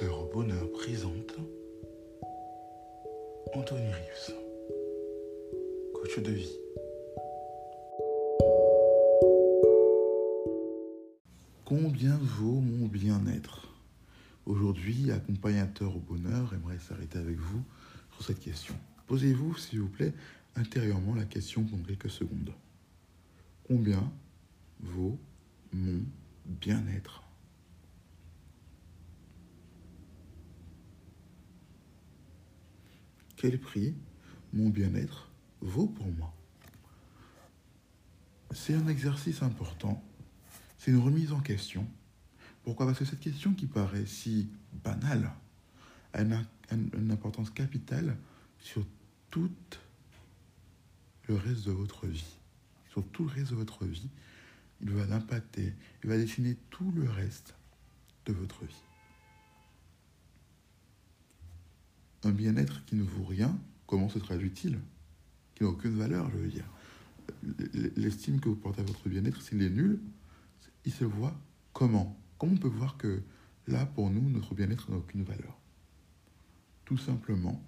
Au bonheur présente Anthony Rives, coach de vie. Combien vaut mon bien-être? Aujourd'hui, accompagnateur au bonheur aimerait s'arrêter avec vous sur cette question. Posez-vous, s'il vous plaît, intérieurement la question pendant quelques secondes. Combien vaut mon bien-être? Quel prix mon bien-être vaut pour moi C'est un exercice important, c'est une remise en question. Pourquoi? Parce que cette question qui paraît si banale a une, importance capitale sur tout le reste de votre vie. Sur tout le reste de votre vie, il va l'impacter, il va dessiner tout le reste de votre vie. Un bien-être qui ne vaut rien, comment se traduit-il? Qui n'a aucune valeur, je veux dire. L'estime que vous portez à votre bien-être, s'il est nul, il se voit comment? Comment on peut voir que là, pour nous, notre bien-être n'a aucune valeur? Tout simplement,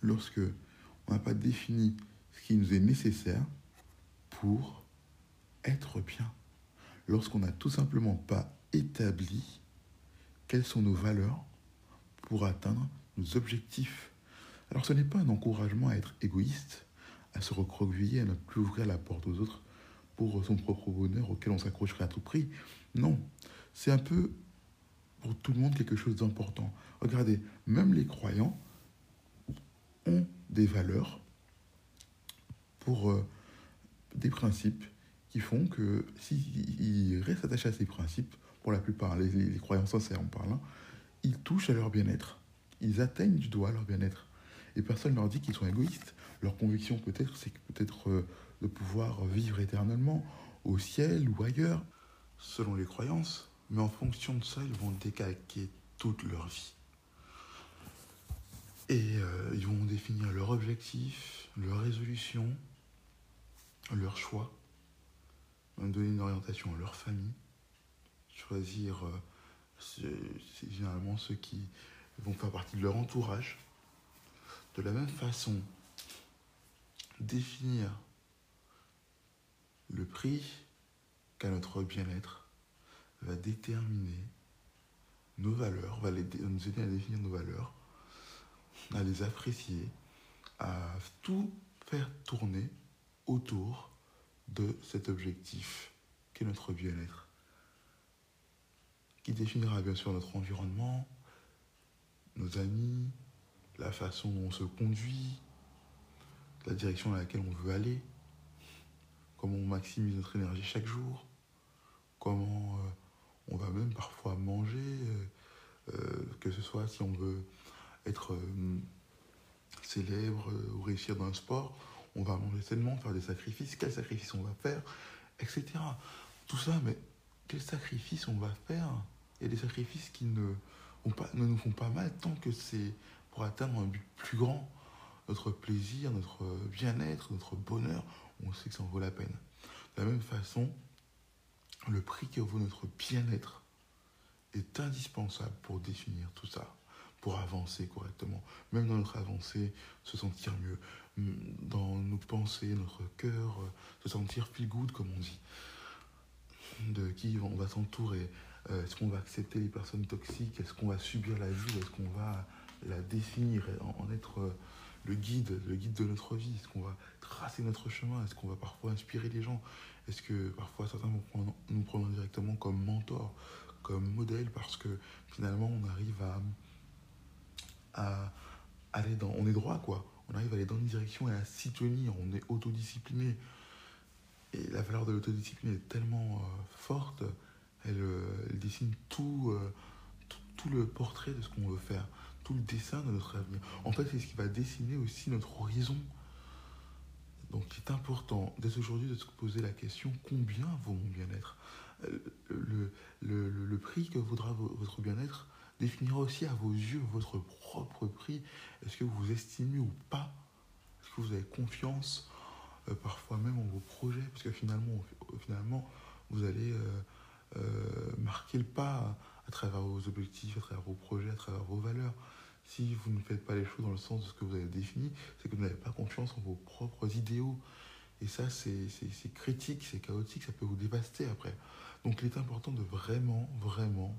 lorsque on n'a pas défini ce qui nous est nécessaire pour être bien. Lorsqu'on n'a tout simplement pas établi quelles sont nos valeurs pour atteindre nos objectifs. Alors ce n'est pas un encouragement à être égoïste, à se recroqueviller, à ne plus ouvrir la porte aux autres pour son propre bonheur auquel on s'accrocherait à tout prix. Non, c'est un peu pour tout le monde quelque chose d'important. Regardez, même les croyants ont des valeurs pour euh, des principes qui font que s'ils restent attachés à ces principes, pour la plupart, les, les croyants sincères en parlant, ils touchent à leur bien-être. Ils atteignent du doigt leur bien-être. Et personne ne leur dit qu'ils sont égoïstes. Leur conviction peut-être, c'est peut-être euh, de pouvoir vivre éternellement au ciel ou ailleurs, selon les croyances. Mais en fonction de ça, ils vont décalquer toute leur vie. Et euh, ils vont définir leur objectif, leur résolution, leur choix, donner une orientation à leur famille, choisir, euh, c'est généralement ceux qui vont faire partie de leur entourage. De la même façon, définir le prix qu'à notre bien-être va déterminer nos valeurs, va nous aider à définir nos valeurs, à les apprécier, à tout faire tourner autour de cet objectif qu'est notre bien-être, qui définira bien sûr notre environnement, nos amis, la façon dont on se conduit, la direction dans laquelle on veut aller, comment on maximise notre énergie chaque jour, comment euh, on va même parfois manger, euh, euh, que ce soit si on veut être célèbre ou réussir dans un sport, on va manger sainement, faire des sacrifices, quels sacrifices on va faire, etc. Tout ça, mais quels sacrifices on va faire Des sacrifices qui ne, nous font pas mal tant que c'est pour atteindre un but plus grand notre plaisir, notre bien-être, notre bonheur, on sait que ça en vaut la peine. De la même façon, le prix que vaut notre bien-être est indispensable pour définir tout ça, pour avancer correctement. Même dans notre avancée, se sentir mieux. Dans nos pensées, notre cœur, se sentir feel good, comme on dit. De qui on va s'entourer. Euh, est-ce qu'on va accepter les personnes toxiques? Est-ce qu'on va subir la vie? Est-ce qu'on va la définir, en être euh, le guide, le guide de notre vie? Est-ce qu'on va tracer notre chemin? Est-ce qu'on va parfois inspirer les gens? Est-ce que parfois certains vont nous prendre directement comme mentor, comme modèle parce que finalement on arrive à, à aller dans... On est droit quoi. On arrive à aller dans une direction et à s'y tenir. On est autodiscipliné. Et la valeur de l'autodiscipline est tellement euh, forte, elle, euh, dessine tout, tout, tout le portrait de ce qu'on veut faire tout le dessin de notre avenir. En fait, c'est ce qui va dessiner aussi notre horizon. Donc, c'est important dès aujourd'hui de se poser la question combien vaut mon bien-être? Euh, le, prix que vaudra votre bien-être définira aussi à vos yeux votre propre prix. Est-ce que vous vous estimez ou pas? Est-ce que vous avez confiance euh, parfois même en vos projets? Parce que finalement, finalement vous allez euh, pas à travers vos objectifs, à travers vos projets, à travers vos valeurs. Si vous ne faites pas les choses dans le sens de ce que vous avez défini, c'est que vous n'avez pas confiance en vos propres idéaux. Et ça, c'est critique, c'est chaotique, ça peut vous dévaster après. Donc il est important de vraiment, vraiment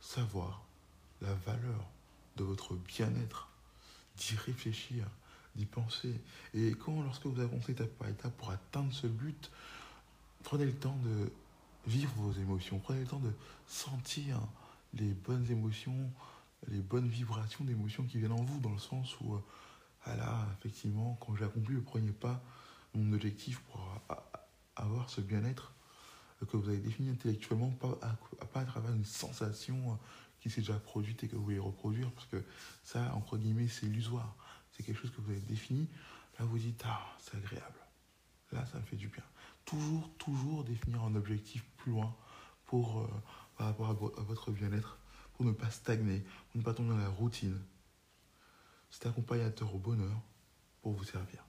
savoir la valeur de votre bien-être, d'y réfléchir, d'y penser. Et quand, lorsque vous avancez étape par étape pour atteindre ce but, prenez le temps de vivre vos émotions, prenez le temps de sentir les bonnes émotions, les bonnes vibrations d'émotions qui viennent en vous, dans le sens où, euh, ah effectivement, quand j'ai accompli le premier pas, mon objectif pour avoir ce bien-être que vous avez défini intellectuellement, pas à, pas à travers une sensation qui s'est déjà produite et que vous voulez reproduire, parce que ça, entre guillemets, c'est illusoire. C'est quelque chose que vous avez défini. Là, vous dites, ah, c'est agréable. Là, ça me fait du bien. Toujours, toujours définir un objectif plus loin pour, euh, par rapport à, votre bien-être, pour ne pas stagner, pour ne pas tomber dans la routine. C'est accompagnateur au bonheur pour vous servir.